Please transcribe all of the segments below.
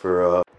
for uh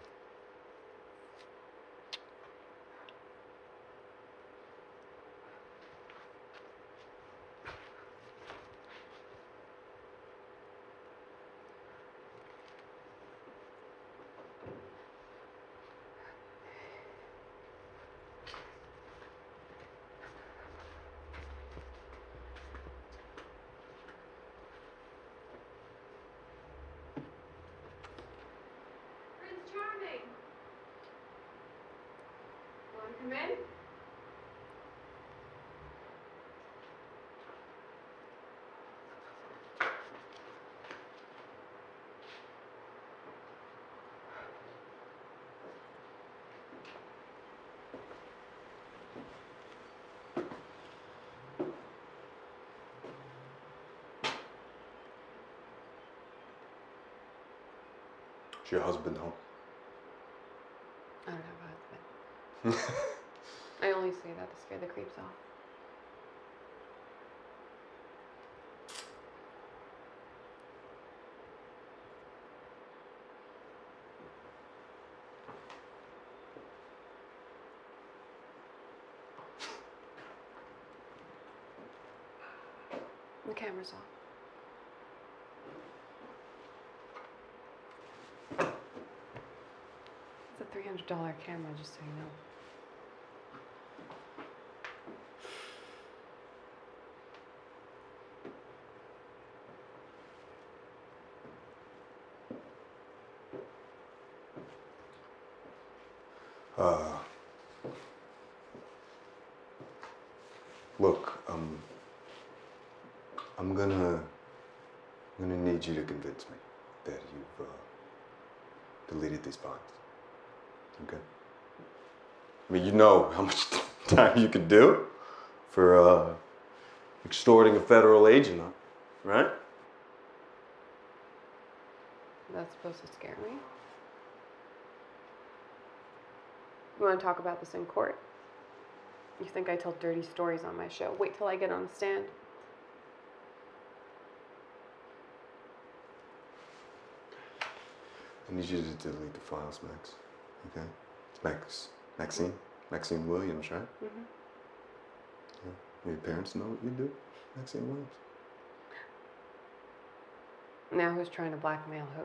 is your husband home? I don't have a husband. I only say that to scare the creeps off. The camera's off. A three hundred dollar camera, just so you know. Uh Look, um I'm gonna I'm gonna need you to convince me that you've uh, deleted these files. Okay? I mean, you know how much time you could do for uh, extorting a federal agent, huh? right? That's supposed to scare me. You want to talk about this in court? You think I tell dirty stories on my show? Wait till I get on the stand. I need you to delete the files, Max. Okay? Max. Maxine? Maxine Williams, right? Mhm. Yeah. Your parents know what you do? Maxine Williams? Now who's trying to blackmail who?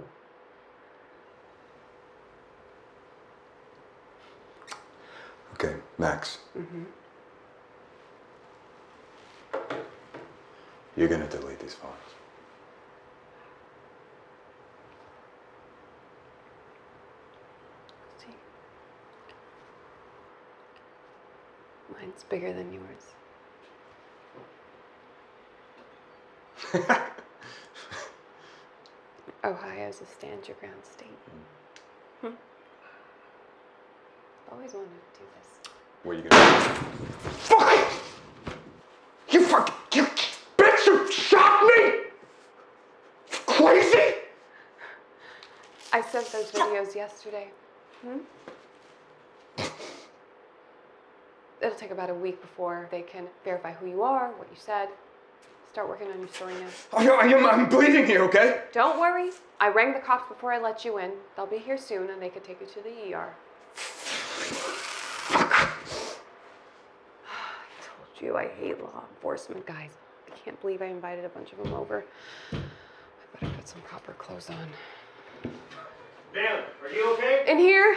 Okay, Max. Mm-hmm. You're gonna delete these files. Mine's bigger than yours. Ohio's a stand your ground state. Hmm. Always wanted to do this. What are you gonna do? Fuck! You fuck! You bitch! You shot me! Crazy! I sent those videos yesterday. Hmm? It'll take about a week before they can verify who you are, what you said. Start working on your story now. I, I am, I'm bleeding here, okay? Don't worry. I rang the cops before I let you in. They'll be here soon and they can take you to the ER. I told you I hate law enforcement guys. I can't believe I invited a bunch of them over. I better put some proper clothes on. Dan, are you okay? In here,